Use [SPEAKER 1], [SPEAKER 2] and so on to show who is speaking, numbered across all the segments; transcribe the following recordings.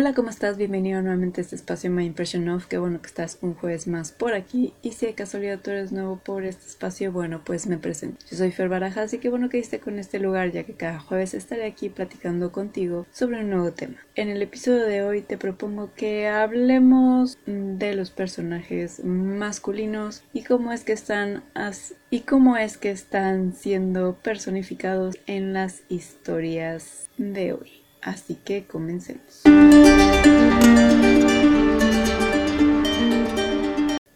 [SPEAKER 1] Hola, ¿cómo estás? Bienvenido nuevamente a este espacio My Impression Of. Qué bueno que estás un jueves más por aquí. Y si de casualidad tú eres nuevo por este espacio, bueno, pues me presento. Yo soy Fer Baraja, así que bueno que diste con este lugar, ya que cada jueves estaré aquí platicando contigo sobre un nuevo tema. En el episodio de hoy te propongo que hablemos de los personajes masculinos y cómo es que están y cómo es que están siendo personificados en las historias de hoy. Así que comencemos.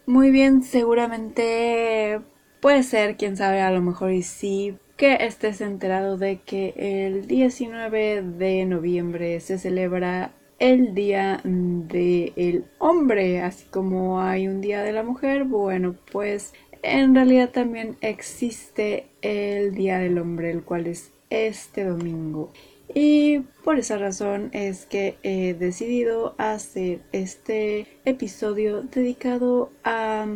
[SPEAKER 1] Muy bien, seguramente puede ser, quién sabe, a lo mejor y sí, que estés enterado de que el 19 de noviembre se celebra el Día del Hombre, así como hay un Día de la Mujer, bueno, pues en realidad también existe el Día del Hombre, el cual es este domingo. Y por esa razón es que he decidido hacer este episodio dedicado a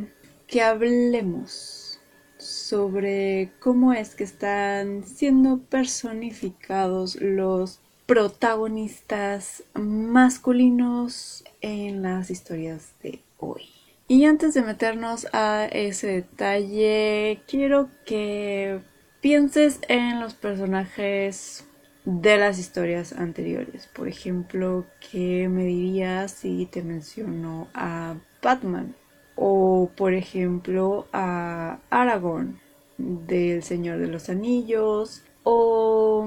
[SPEAKER 1] que hablemos sobre cómo es que están siendo personificados los protagonistas masculinos en las historias de hoy. Y antes de meternos a ese detalle, quiero que pienses en los personajes de las historias anteriores. Por ejemplo, ¿qué me dirías si te menciono a Batman? O por ejemplo a Aragorn del Señor de los Anillos. O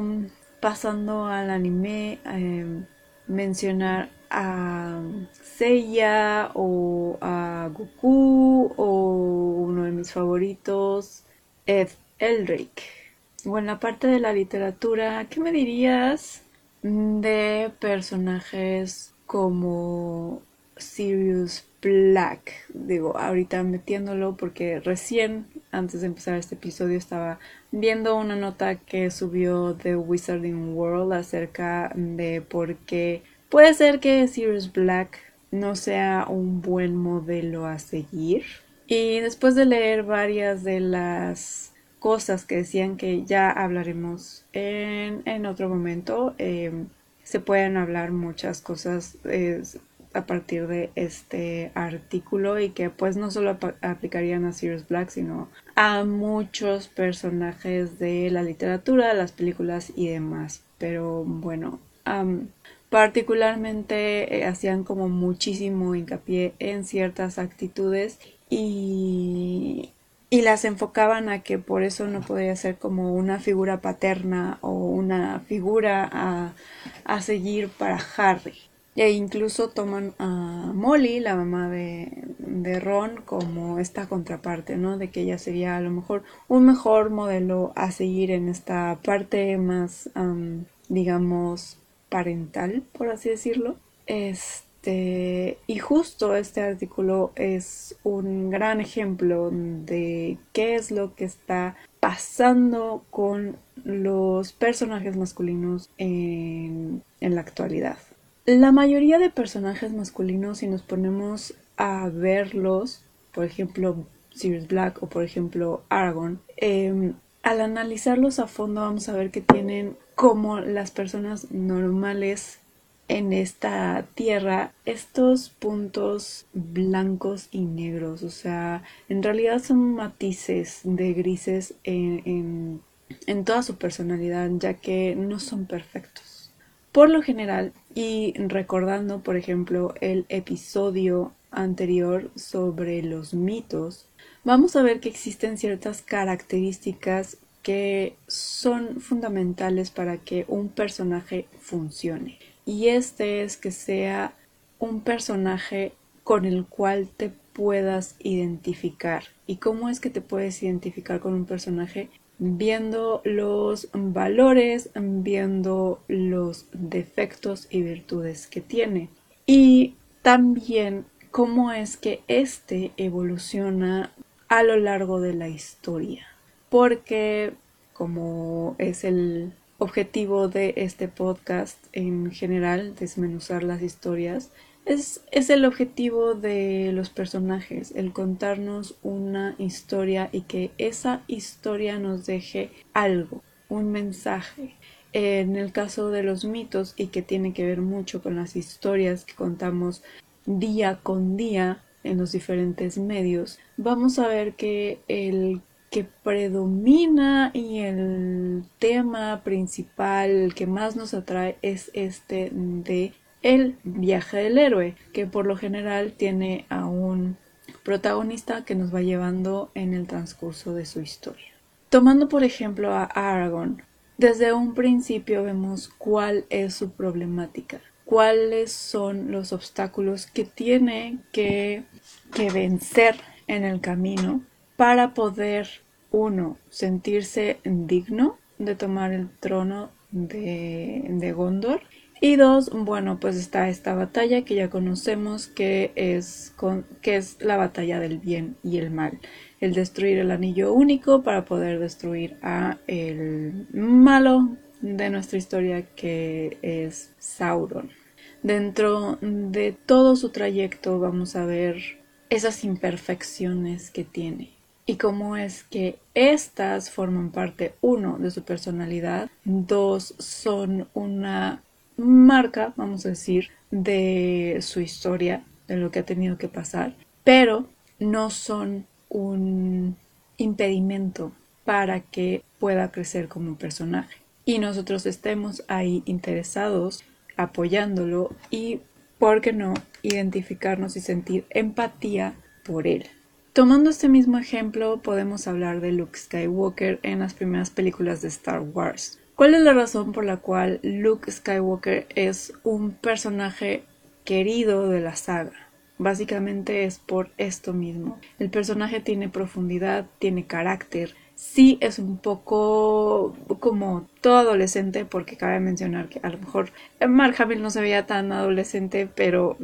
[SPEAKER 1] pasando al anime, em, mencionar a Seiya o a Goku o uno de mis favoritos, Ed Elric o en la parte de la literatura, ¿qué me dirías de personajes como Sirius Black? Digo, ahorita metiéndolo porque recién, antes de empezar este episodio, estaba viendo una nota que subió The Wizarding World acerca de por qué puede ser que Sirius Black no sea un buen modelo a seguir. Y después de leer varias de las cosas que decían que ya hablaremos en, otro momento. Em, se pueden hablar muchas cosas a partir de este artículo y que pues no solo aplicarían a Sirius Black sino a muchos personajes de la literatura, las películas y demás. Pero bueno, particularmente eh, hacían como muchísimo hincapié en ciertas actitudes y, y las enfocaban a que por eso no podía ser como una figura paterna o una figura a, a seguir para Harry. E incluso toman a Molly, la mamá de, de, Ron, como esta contraparte, ¿no? De que ella sería a lo mejor un mejor modelo a seguir en esta parte más, digamos, parental, por así decirlo. Este este, y justo este artículo es un gran ejemplo de qué es lo que está pasando con los personajes masculinos en, en la actualidad. La mayoría de personajes masculinos, si nos ponemos a verlos, por ejemplo, Sirius Black o por ejemplo Aragorn, em, al analizarlos a fondo vamos a ver que tienen como las personas normales en esta tierra estos puntos blancos y negros, o sea, en realidad son matices de grises en, en, toda su personalidad, ya que no son perfectos. Por lo general, y recordando, por ejemplo, el episodio anterior sobre los mitos, vamos a ver que existen ciertas características que son fundamentales para que un personaje funcione y este es que sea un personaje con el cual te puedas identificar. ¿Y cómo es que te puedes identificar con un personaje? Viendo los valores, viendo los defectos y virtudes que tiene. Y también cómo es que éste evoluciona a lo largo de la historia. Porque, como es el objetivo de este podcast en general, desmenuzar las historias, es, es, el objetivo de los personajes, el contarnos una historia y que esa historia nos deje algo, un mensaje. En el caso de los mitos y que tiene que ver mucho con las historias que contamos día con día en los diferentes medios, vamos a ver que el que predomina y el tema principal, que más nos atrae es este de el viaje del héroe, que por lo general tiene a un protagonista que nos va llevando en el transcurso de su historia. Tomando por ejemplo a Aragorn, desde un principio vemos cuál es su problemática, cuáles son los obstáculos que tiene que, que vencer en el camino para poder, uno, sentirse digno de tomar el trono de, Gondor y dos, bueno, pues está esta batalla que ya conocemos que es, que es la batalla del bien y el mal. El destruir el anillo único para poder destruir a el malo de nuestra historia que es Sauron. Dentro de todo su trayecto vamos a ver esas imperfecciones que tiene y cómo es que estas forman parte, uno, de su personalidad, dos, son una marca, vamos a decir, de su historia, de lo que ha tenido que pasar, pero no son un impedimento para que pueda crecer como personaje. Y nosotros estemos ahí interesados, apoyándolo y, ¿por qué no?, identificarnos y sentir empatía por él. Tomando este mismo ejemplo, podemos hablar de Luke Skywalker en las primeras películas de Star Wars. ¿Cuál es la razón por la cual Luke Skywalker es un personaje querido de la saga? Básicamente es por esto mismo. El personaje tiene profundidad, tiene carácter. Sí es un poco como todo adolescente, porque cabe mencionar que a lo mejor Mark Hamill no se veía tan adolescente, pero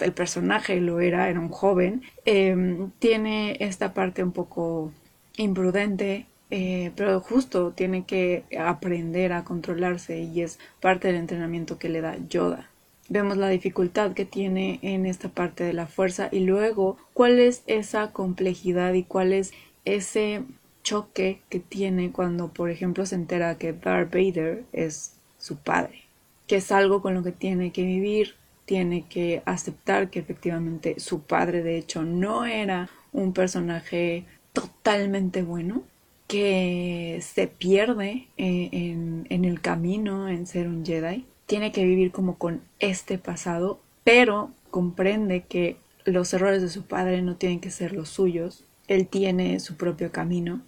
[SPEAKER 1] el personaje lo era, era un joven. Em, tiene esta parte un poco imprudente, eh, pero justo tiene que aprender a controlarse y es parte del entrenamiento que le da Yoda. Vemos la dificultad que tiene en esta parte de la fuerza y luego cuál es esa complejidad y cuál es ese choque que tiene cuando, por ejemplo, se entera que Darth Vader es su padre, que es algo con lo que tiene que vivir, tiene que aceptar que efectivamente su padre de hecho no era un personaje totalmente bueno, que se pierde eh, en, en, el camino en ser un Jedi. Tiene que vivir como con este pasado, pero comprende que los errores de su padre no tienen que ser los suyos. Él tiene su propio camino.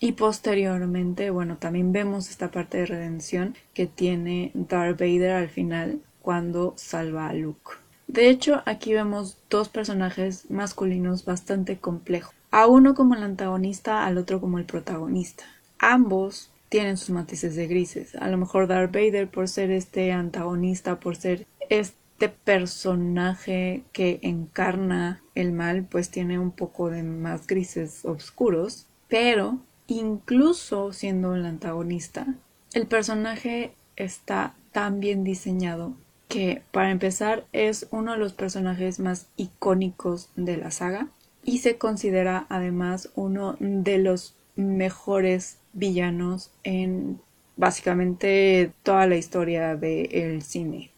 [SPEAKER 1] Y posteriormente, bueno, también vemos esta parte de redención que tiene Darth Vader al final cuando salva a Luke. De hecho, aquí vemos dos personajes masculinos bastante complejos a uno como el antagonista, al otro como el protagonista. Ambos tienen sus matices de grises. A lo mejor Darth Vader por ser este antagonista, por ser este personaje que encarna el mal, pues tiene un poco de más grises oscuros, pero incluso siendo el antagonista, el personaje está tan bien diseñado que para empezar es uno de los personajes más icónicos de la saga y se considera además uno de los mejores villanos en básicamente toda la historia del cine.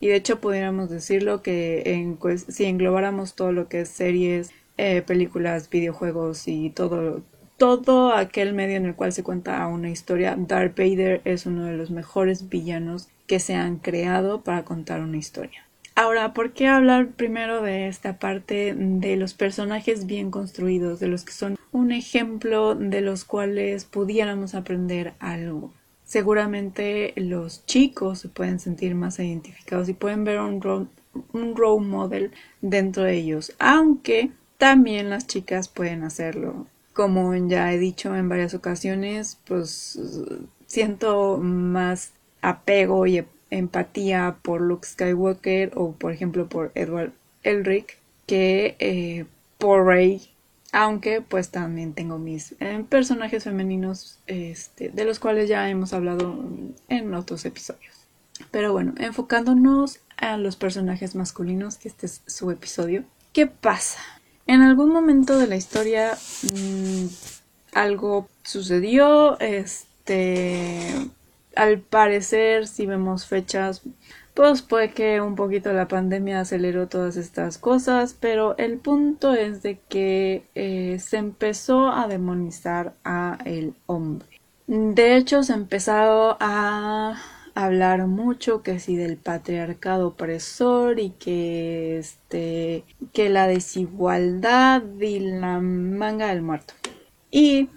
[SPEAKER 1] Y de hecho pudiéramos decirlo que si englobáramos todo lo que es series, eh, películas, videojuegos y todo, todo aquel medio en el cual se cuenta una historia, Darth Vader es uno de los mejores villanos que se han creado para contar una historia. Ahora, ¿por qué hablar primero de esta parte de los personajes bien construidos, de los que son un ejemplo de los cuales pudiéramos aprender algo? Seguramente los chicos se pueden sentir más identificados y pueden ver un role, model dentro de ellos, aunque también las chicas pueden hacerlo. Como ya he dicho en varias ocasiones, pues siento más apego y empatía por Luke Skywalker o por ejemplo por Edward Elric que eh, por Rey aunque pues también tengo mis eh, personajes femeninos este, de los cuales ya hemos hablado en otros episodios pero bueno enfocándonos a los personajes masculinos que este es su episodio ¿qué pasa? En algún momento de la historia mmm, algo sucedió este al parecer, si vemos fechas, pues puede que un poquito la pandemia aceleró todas estas cosas, pero el punto es de que eh, se empezó a demonizar a el hombre. De hecho, se empezó a hablar mucho que si del patriarcado opresor y que este que la desigualdad y la manga del muerto. Y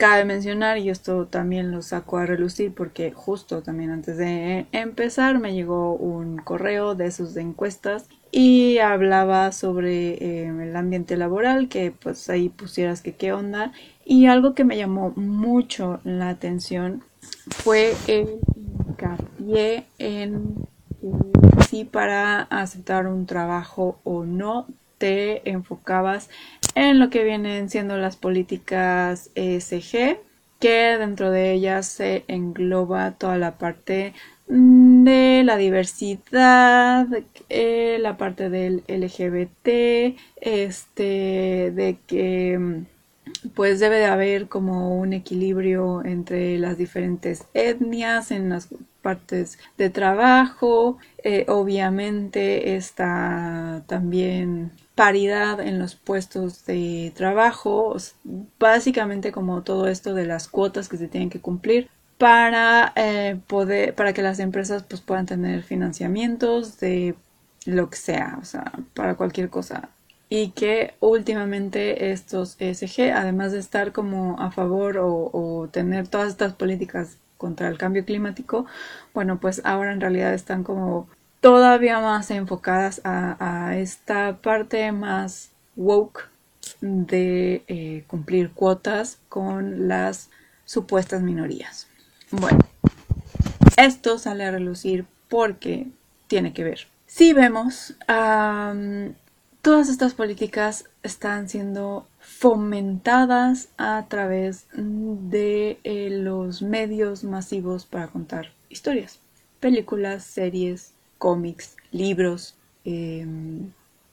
[SPEAKER 1] Cabe mencionar, y esto también lo saco a relucir porque justo también antes de empezar me llegó un correo de sus encuestas y hablaba sobre eh, el ambiente laboral, que pues ahí pusieras que qué onda. Y algo que me llamó mucho la atención fue el hincapié en si para aceptar un trabajo o no te enfocabas en lo que vienen siendo las políticas ESG, que dentro de ellas se engloba toda la parte de la diversidad, eh, la parte del LGBT, este, de que pues debe de haber como un equilibrio entre las diferentes etnias en las partes de trabajo. Eh, obviamente está también paridad en los puestos de trabajo, básicamente como todo esto de las cuotas que se tienen que cumplir para eh, poder, para que las empresas pues puedan tener financiamientos de lo que sea, o sea, para cualquier cosa. Y que últimamente estos ESG, además de estar como a favor o, tener todas estas políticas contra el cambio climático, bueno, pues ahora en realidad están como todavía más enfocadas a, esta parte más woke de eh, cumplir cuotas con las supuestas minorías. Bueno, esto sale a relucir porque tiene que ver. Si vemos, todas estas políticas están siendo fomentadas a través de eh, los medios masivos para contar historias, películas, series, cómics, libros. Em,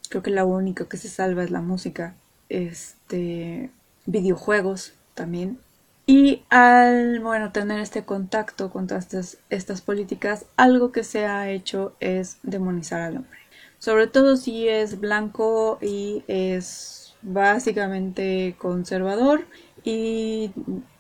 [SPEAKER 1] creo que lo único que se salva es la música. Este, videojuegos también. Y al, bueno, tener este contacto con todas estas, estas políticas, algo que se ha hecho es demonizar al hombre. Sobre todo si es blanco y es básicamente conservador y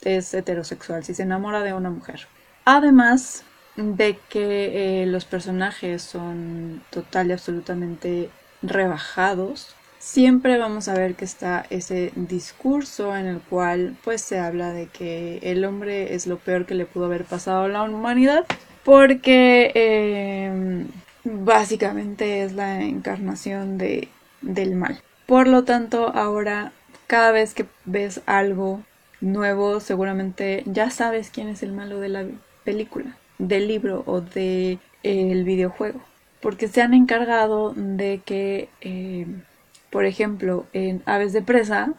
[SPEAKER 1] es heterosexual, si se enamora de una mujer. Además, de que eh, los personajes son total y absolutamente rebajados, siempre vamos a ver que está ese discurso en el cual pues se habla de que el hombre es lo peor que le pudo haber pasado a la humanidad porque em, básicamente es la encarnación de, del mal. Por lo tanto, ahora cada vez que ves algo nuevo, seguramente ya sabes quién es el malo de la película del libro o del el videojuego. Porque se han encargado de que, eh, por ejemplo, en Aves de Presa,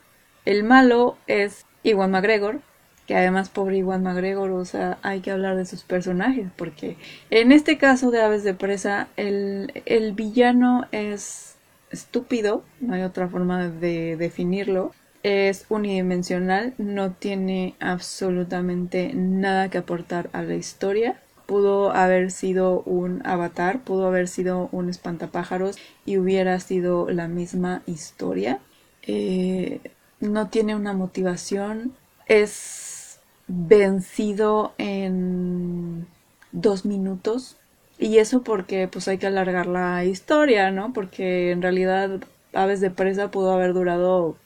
[SPEAKER 1] el malo es Iwan McGregor, que además pobre Iwan McGregor, o sea, hay que hablar de sus personajes, porque en este caso de Aves de Presa, el, el villano es estúpido, no hay otra forma de definirlo, es unidimensional, no tiene absolutamente nada que aportar a la historia pudo haber sido un avatar, pudo haber sido un espantapájaros y hubiera sido la misma historia. Eh, no tiene una motivación, es vencido en dos minutos y eso porque pues hay que alargar la historia, ¿no? Porque en realidad Aves de Presa pudo haber durado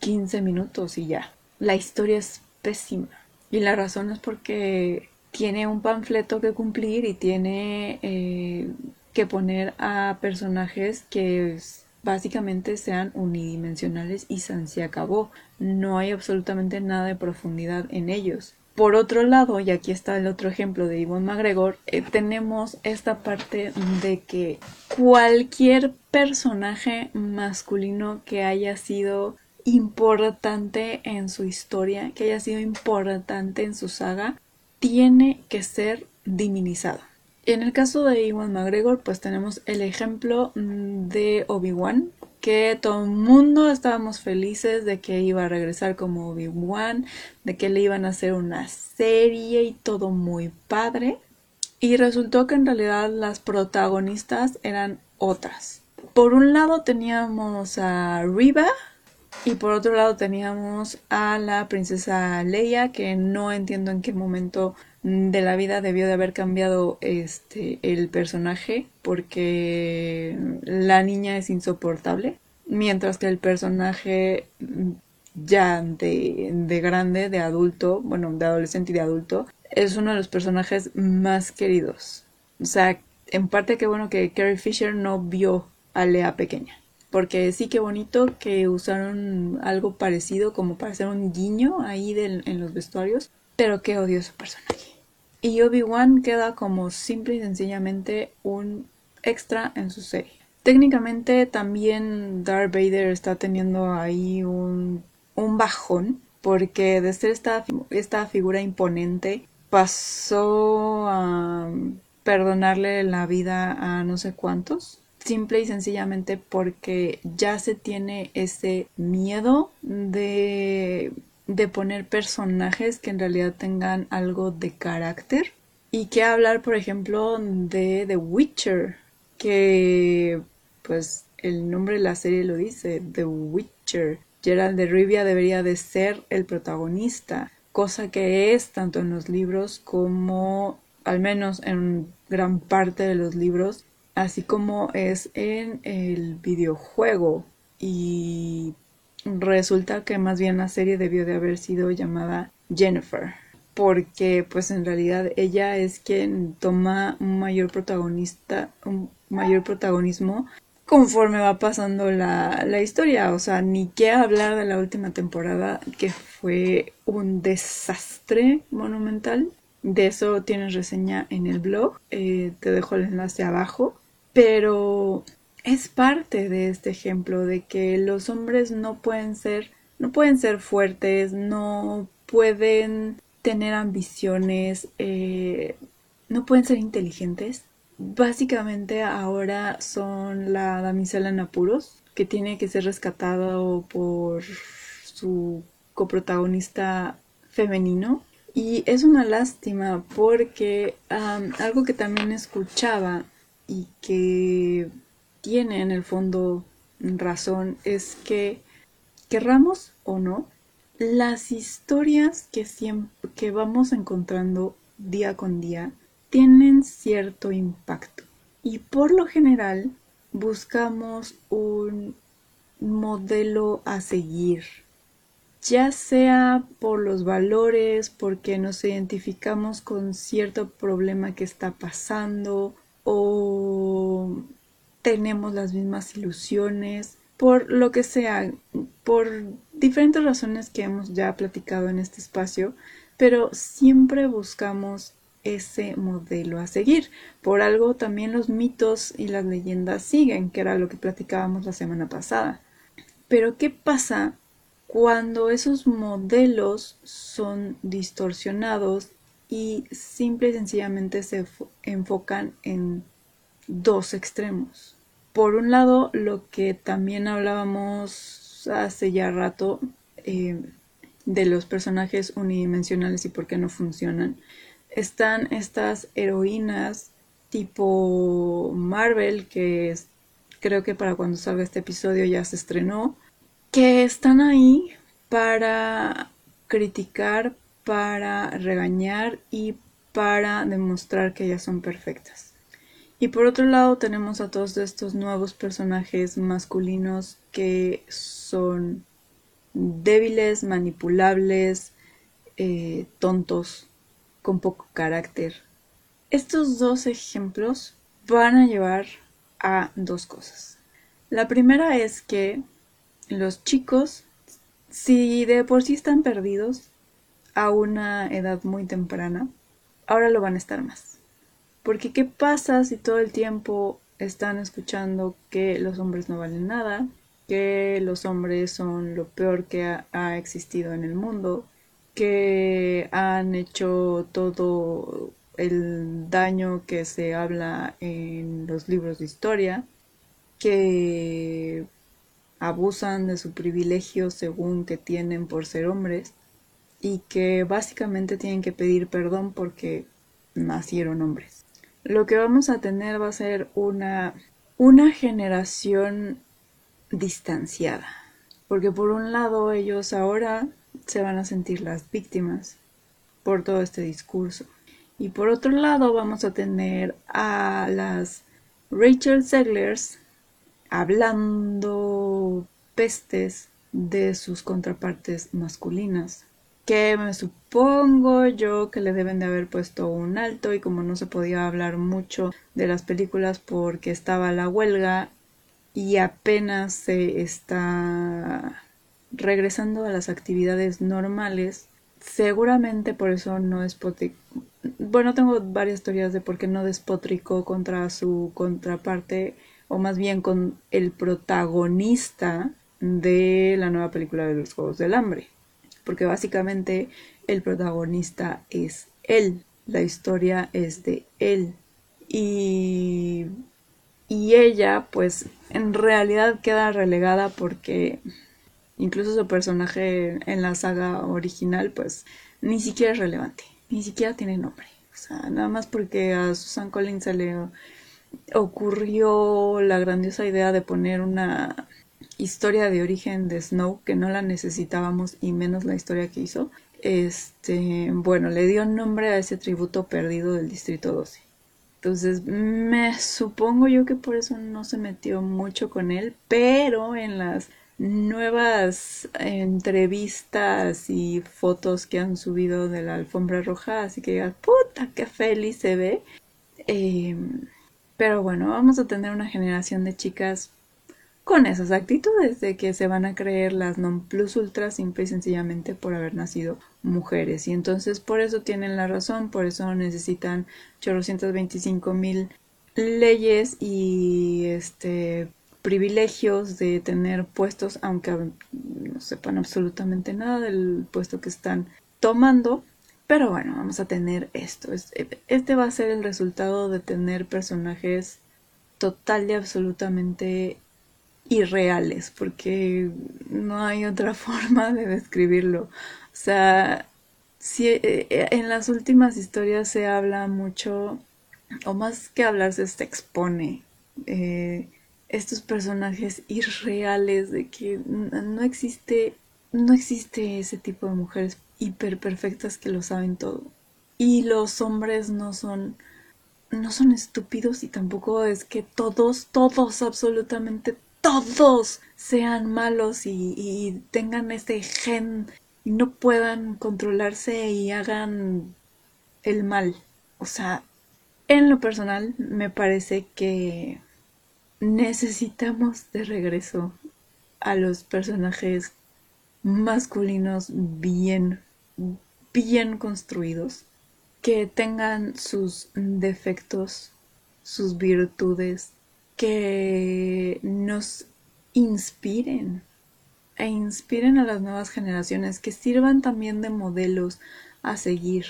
[SPEAKER 1] 15 minutos y ya. La historia es pésima. Y la razón es porque tiene un panfleto que cumplir y tiene eh, que poner a personajes que básicamente sean unidimensionales y se acabó. No hay absolutamente nada de profundidad en ellos. Por otro lado, y aquí está el otro ejemplo de Iwan McGregor, eh, tenemos esta parte de que cualquier personaje masculino que haya sido importante en su historia, que haya sido importante en su saga, tiene que ser divinizado. En el caso de Iwan McGregor, pues tenemos el ejemplo mm, de Obi-Wan, que todo el mundo estábamos felices de que iba a regresar como Obi-Wan, de que le iban a hacer una serie y todo muy padre. Y resultó que en realidad las protagonistas eran otras. Por un lado teníamos a Riva y por otro lado teníamos a la princesa Leia que no entiendo en qué momento de la vida debió de haber cambiado este el personaje porque la niña es insoportable mientras que el personaje ya de, de grande, de adulto, bueno, de adolescente y de adulto, es uno de los personajes más queridos. O sea, en parte qué bueno que Carrie Fisher no vio a Lea pequeña. Porque sí que bonito que usaron algo parecido como para hacer un guiño ahí en los vestuarios. Pero qué odioso personaje. Y Obi-Wan queda como simple y sencillamente un extra en su serie. Técnicamente también Darth Vader está teniendo ahí un, un bajón porque de ser esta, esta figura imponente pasó a perdonarle la vida a no sé cuántos simple y sencillamente porque ya se tiene ese miedo de de poner personajes que en realidad tengan algo de carácter. Y que hablar, por ejemplo, de The Witcher, que pues el nombre de la serie lo dice, The Witcher. Gerald de Rivia debería de ser el protagonista, cosa que es tanto en los libros como al menos en gran parte de los libros, así como es en el videojuego. Y resulta que más bien la serie debió de haber sido llamada Jennifer porque pues en realidad ella es quien toma un mayor protagonista un mayor protagonismo conforme va pasando la, la historia. O sea ni qué hablar de la última temporada que fue un desastre monumental. De eso tienes reseña en el blog. Eh, te dejo el enlace abajo pero es parte de este ejemplo de que los hombres no pueden ser no pueden ser fuertes no pueden tener ambiciones eh, no pueden ser inteligentes. Básicamente ahora son la damisela en apuros que tiene que ser rescatado por su coprotagonista femenino. Y es una lástima porque algo que también escuchaba y que tiene en el fondo razón es que, querramos o no, las historias que, siempre, que vamos encontrando día con día tienen cierto impacto. Y por lo general buscamos un modelo a seguir, ya sea por los valores, porque nos identificamos con cierto problema que está pasando o tenemos las mismas ilusiones, por lo que sea, por diferentes razones que hemos ya platicado en este espacio, pero siempre buscamos ese modelo a seguir. Por algo también los mitos y las leyendas siguen, que era lo que platicábamos la semana pasada. Pero ¿qué pasa cuando esos modelos son distorsionados y simple y sencillamente se enfocan en dos extremos. Por un lado, lo que también hablábamos hace ya rato eh, de los personajes unidimensionales y por qué no funcionan, están estas heroínas tipo Marvel, que creo que para cuando salga este episodio ya se estrenó, que están ahí para criticar, para regañar y para demostrar que ellas son perfectas. Y por otro lado tenemos a todos estos nuevos personajes masculinos que son débiles, manipulables, eh, tontos, con poco carácter. Estos dos ejemplos van a llevar a dos cosas. La primera es que los chicos, si de por sí están perdidos a una edad muy temprana, ahora lo van a estar más. Porque ¿qué pasa si todo el tiempo están escuchando que los hombres no valen nada, que los hombres son lo peor que ha, existido en el mundo, que han hecho todo el daño que se habla en los libros de historia, que abusan de su privilegio según que tienen por ser hombres y que básicamente tienen que pedir perdón porque nacieron hombres. Lo que vamos a tener va a ser una, una generación distanciada, porque por un lado ellos ahora se van a sentir las víctimas por todo este discurso. Y por otro lado vamos a tener a las Rachel Seglers hablando pestes de sus contrapartes masculinas que me supongo yo que le deben de haber puesto un alto y como no se podía hablar mucho de las películas porque estaba la huelga y apenas se está regresando a las actividades normales, seguramente por eso no despotricó. Bueno, tengo varias teorías de por qué no despotricó contra su contraparte o más bien con el protagonista de la nueva película de los Juegos del Hambre porque básicamente el protagonista es él, la historia es de él. Y, y ella, pues, en realidad queda relegada porque incluso su personaje en la saga original, pues, ni siquiera es relevante, ni siquiera tiene nombre. O sea, nada más porque a Susan Collins se le ocurrió la grandiosa idea de poner una historia de origen de Snow que no la necesitábamos y menos la historia que hizo. Este, bueno, le dio nombre a ese tributo perdido del Distrito 12. Entonces, me supongo yo que por eso no se metió mucho con él, pero en las nuevas entrevistas y fotos que han subido de la alfombra roja, así que digas, puta, qué feliz se ve. Em, pero bueno, vamos a tener una generación de chicas con esas actitudes de que se van a creer las non plus ultra simple y sencillamente por haber nacido mujeres. Y entonces por eso tienen la razón por eso necesitan 825 mil leyes y este privilegios de tener puestos aunque no sepan absolutamente nada del puesto que están tomando. Pero bueno vamos a tener esto. Este va a ser el resultado de tener personajes total y absolutamente irreales, porque no hay otra forma de describirlo. O sea, si, eh, en las últimas historias se habla mucho, o más que hablarse, se expone eh, estos personajes irreales de que no existe, no existe ese tipo de mujeres hiper perfectas que lo saben todo. Y los hombres no son no son estúpidos y tampoco es que todos, todos, absolutamente todos sean malos y, tengan ese gen y no puedan controlarse y hagan el mal. O sea, en lo personal me parece que necesitamos de regreso a los personajes masculinos bien, bien construidos, que tengan sus defectos, sus virtudes, que nos inspiren e inspiren a las nuevas generaciones, que sirvan también de modelos a seguir.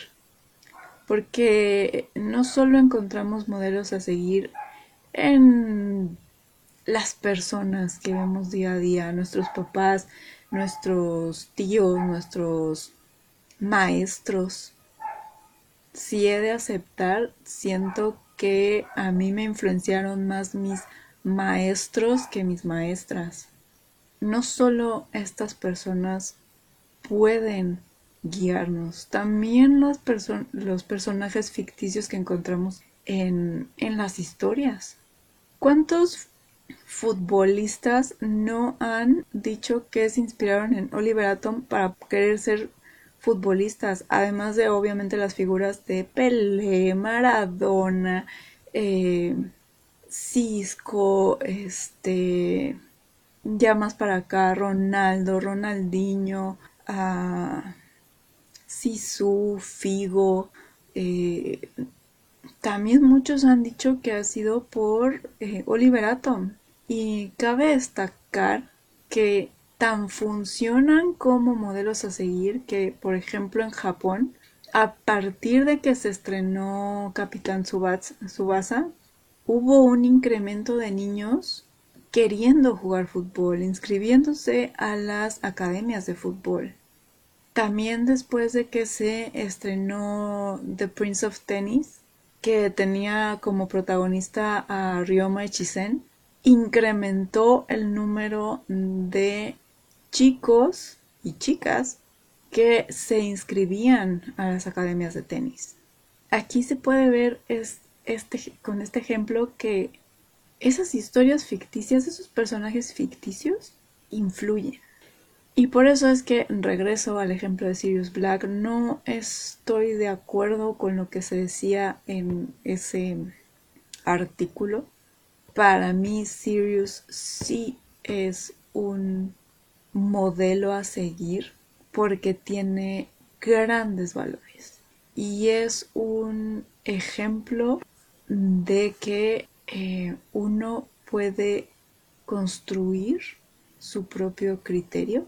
[SPEAKER 1] Porque no solo encontramos modelos a seguir en las personas que vemos día a día, nuestros papás, nuestros tíos, nuestros maestros. Si he de aceptar, siento que a mí me influenciaron más mis maestros que mis maestras. No solo estas personas pueden guiarnos, también los, personajes ficticios que encontramos en, en las historias. ¿Cuántos futbolistas no han dicho que se inspiraron en Oliver Atom para querer ser futbolistas, además de obviamente las figuras de Pelé, Maradona, eh, Cisco, este, ya más para acá, Ronaldo, Ronaldinho, uh, Figo, eh, también muchos han dicho que ha sido por eh, Oliver Atom. Y cabe destacar que tan funcionan como modelos a seguir que, por ejemplo, en Japón, a partir de que se estrenó Capitán Subasa, hubo un incremento de niños queriendo jugar fútbol, inscribiéndose a las academias de fútbol. También después de que se estrenó The Prince of Tennis, que tenía como protagonista a Ryoma Echizen, incrementó el número de chicos y chicas que se inscribían a las academias de tenis. Aquí se puede ver este, con este ejemplo que esas historias ficticias, esos personajes ficticios, influyen. Y por eso es que regreso al ejemplo de Sirius Black. No estoy de acuerdo con lo que se decía en ese artículo. Para mí Sirius sí es un modelo a seguir porque tiene grandes valores y es un ejemplo de que eh, uno puede construir su propio criterio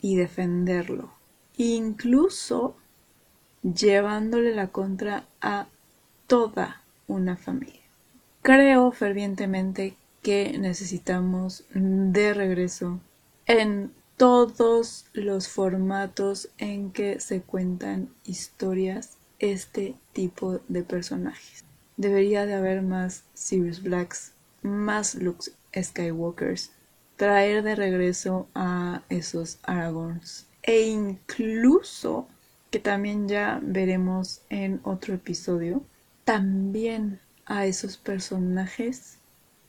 [SPEAKER 1] y defenderlo, incluso llevándole la contra a toda una familia. Creo fervientemente que necesitamos de regreso en todos los formatos en que se cuentan historias este tipo de personajes. Debería de haber más Sirius Blacks, más Luke Skywalkers, traer de regreso a esos Aragorns e incluso que también ya veremos en otro episodio, también a esos personajes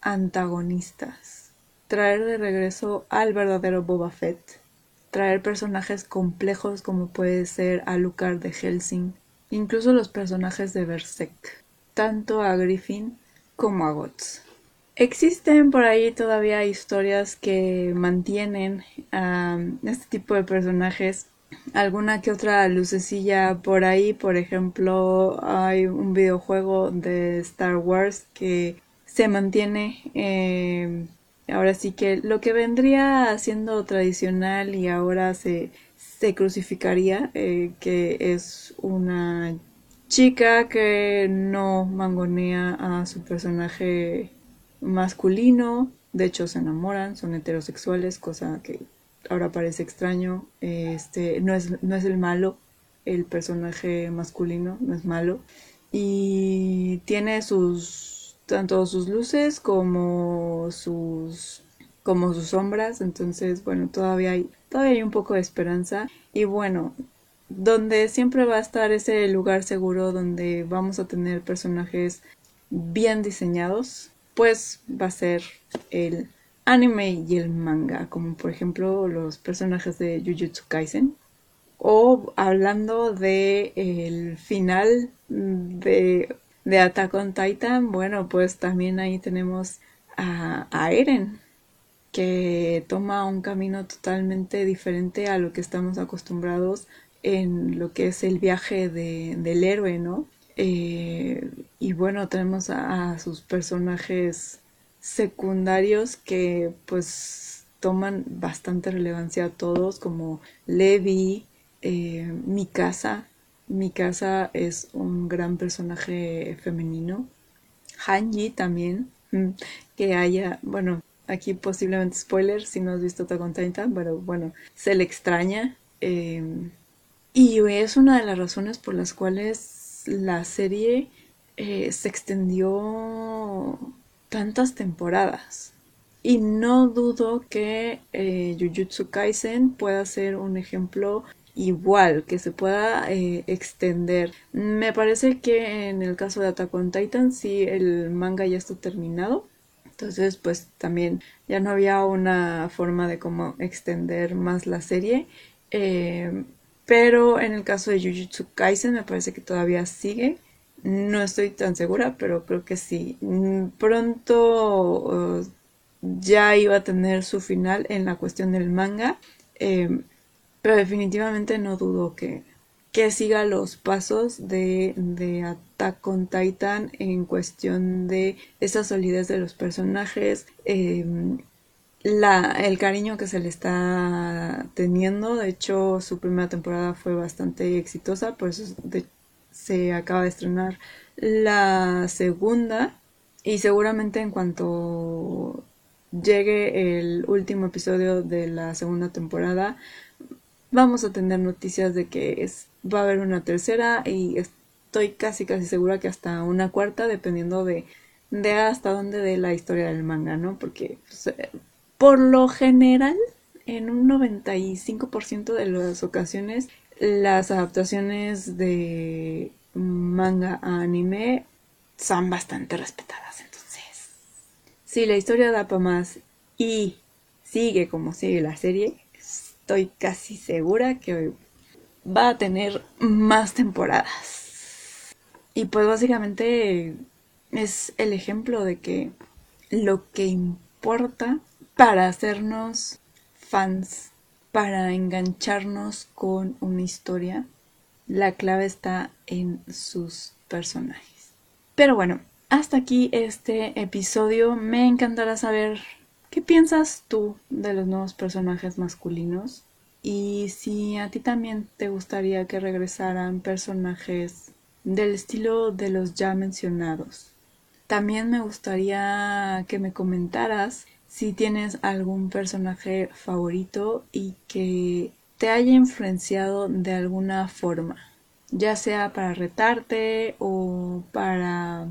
[SPEAKER 1] antagonistas traer de regreso al verdadero Boba Fett, traer personajes complejos como puede ser Alucard de Helsing, incluso los personajes de Berserk, tanto a Griffin como a Guts. Existen por ahí todavía historias que mantienen a este tipo de personajes. Alguna que otra lucecilla por ahí, por ejemplo, hay un videojuego de Star Wars que se mantiene eh, Ahora sí que lo que vendría siendo tradicional y ahora se, se crucificaría, eh, que es una chica que no mangonea a su personaje masculino, de hecho se enamoran, son heterosexuales, cosa que ahora parece extraño, este no es, no es el malo, el personaje masculino no es malo. Y tiene sus tanto sus luces como sus como sus sombras, entonces bueno, todavía hay todavía hay un poco de esperanza y bueno, donde siempre va a estar ese lugar seguro donde vamos a tener personajes bien diseñados, pues va a ser el anime y el manga, como por ejemplo los personajes de Jujutsu Kaisen. O hablando de el final de de Attack on Titan, bueno, pues también ahí tenemos a, Eren, que toma un camino totalmente diferente a lo que estamos acostumbrados en lo que es el viaje del héroe, ¿no? Eh, y bueno, tenemos a, sus personajes secundarios que pues toman bastante relevancia a todos, como Levi, eh, Mikasa, mi casa es un gran personaje femenino. Hanji también, mm, que haya, bueno, aquí posiblemente spoiler si no has visto Attack on Titan, pero bueno, se le extraña. Em, y es una de las razones por las cuales la serie eh, se extendió tantas temporadas. Y no dudo que eh, Jujutsu Kaisen pueda ser un ejemplo igual, que se pueda eh, extender. Me parece que en el caso de Attack on Titan sí el manga ya está terminado. Entonces, pues también ya no había una forma de cómo extender más la serie. Eh, pero en el caso de Jujutsu Kaisen me parece que todavía sigue. No estoy tan segura, pero creo que sí. Pronto uh, ya iba a tener su final en la cuestión del manga. Eh, pero definitivamente no dudo que, que siga los pasos de, de Attack on Titan en cuestión de esa solidez de los personajes, em, el cariño que se le está teniendo. De hecho, su primera temporada fue bastante exitosa, por eso se acaba de estrenar la segunda. Y seguramente en cuanto llegue el último episodio de la segunda temporada, vamos a tener noticias de que es, va a haber una tercera y estoy casi casi segura que hasta una cuarta, dependiendo de, de hasta dónde de la historia del manga, ¿no? Porque pues, eh, por lo general, en un 95% de las ocasiones, las adaptaciones de manga a anime son bastante respetadas. Entonces, si la historia da para más y sigue como sigue la serie, estoy casi segura que va a tener más temporadas. Y pues básicamente es el ejemplo de que lo que importa para hacernos fans, para engancharnos con una historia, la clave está en sus personajes. Pero bueno, hasta aquí este episodio. Me encantará saber qué piensas tú de los nuevos personajes masculinos y si a ti también te gustaría que regresaran personajes del estilo de los ya mencionados. También me gustaría que me comentaras si tienes algún personaje favorito y que te haya influenciado de alguna forma, ya sea para retarte o para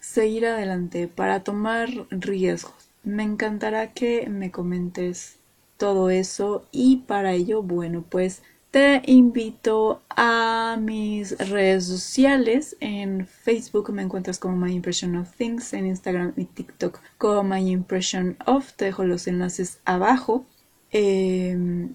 [SPEAKER 1] seguir adelante, para tomar riesgos. Me encantará que me comentes todo eso y para ello, bueno, pues te invito a mis redes sociales. En Facebook me encuentras como My Impression of Things, en Instagram y TikTok como My Impression of. Te dejo los enlaces abajo. Eh,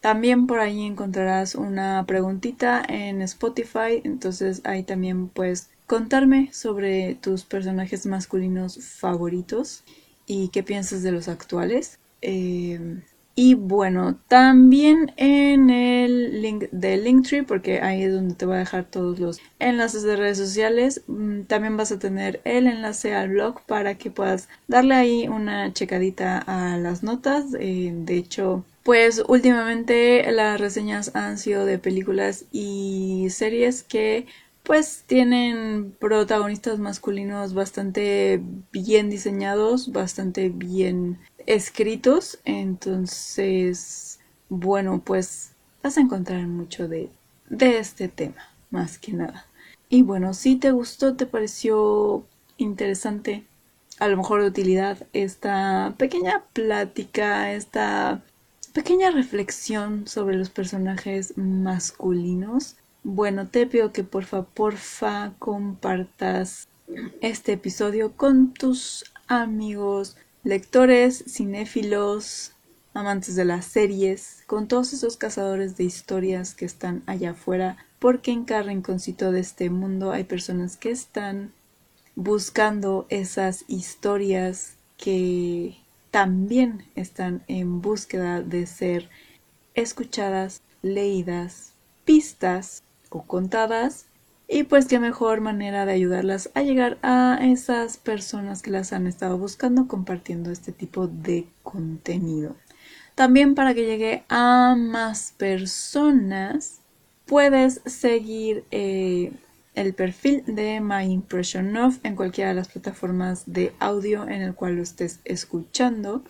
[SPEAKER 1] también por ahí encontrarás una preguntita en Spotify, entonces ahí también puedes contarme sobre tus personajes masculinos favoritos y qué piensas de los actuales. Eh, y bueno, también en el link de Linktree, porque ahí es donde te voy a dejar todos los enlaces de redes sociales, mm, también vas a tener el enlace al blog para que puedas darle ahí una checadita a las notas. Eh, de hecho, pues últimamente las reseñas han sido de películas y series que pues tienen protagonistas masculinos bastante bien diseñados, bastante bien escritos. Entonces, bueno, pues vas a encontrar mucho de, de este tema, más que nada. Y bueno, si te gustó, te pareció interesante, a lo mejor de utilidad, esta pequeña plática, esta pequeña reflexión sobre los personajes masculinos. Bueno, te pido que porfa, porfa compartas este episodio con tus amigos, lectores, cinéfilos, amantes de las series, con todos esos cazadores de historias que están allá afuera, porque en cada rinconcito de este mundo hay personas que están buscando esas historias que también están en búsqueda de ser escuchadas, leídas, pistas o contadas. Y pues qué mejor manera de ayudarlas a llegar a esas personas que las han estado buscando compartiendo este tipo de contenido. También para que llegue a más personas, puedes seguir eh, el perfil de My Impression Of en cualquiera de las plataformas de audio en el cual lo estés escuchando.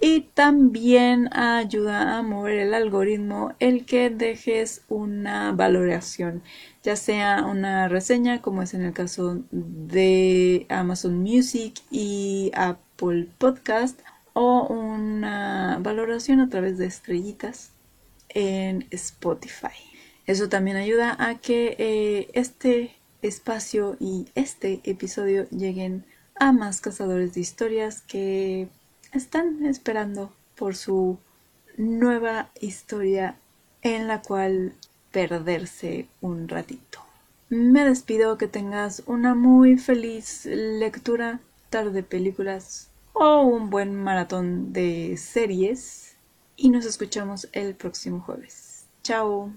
[SPEAKER 1] Y también ayuda a mover el algoritmo el que dejes una valoración, ya sea una reseña, como es en el caso de Amazon Music y Apple Podcast, o una valoración a través de estrellitas en Spotify. Eso también ayuda a que eh, este espacio y este episodio lleguen a más cazadores de historias que están esperando por su nueva historia en la cual perderse un ratito. Me despido, que tengas una muy feliz lectura, tarde de películas o un buen maratón de series y nos escuchamos el próximo jueves. Chao.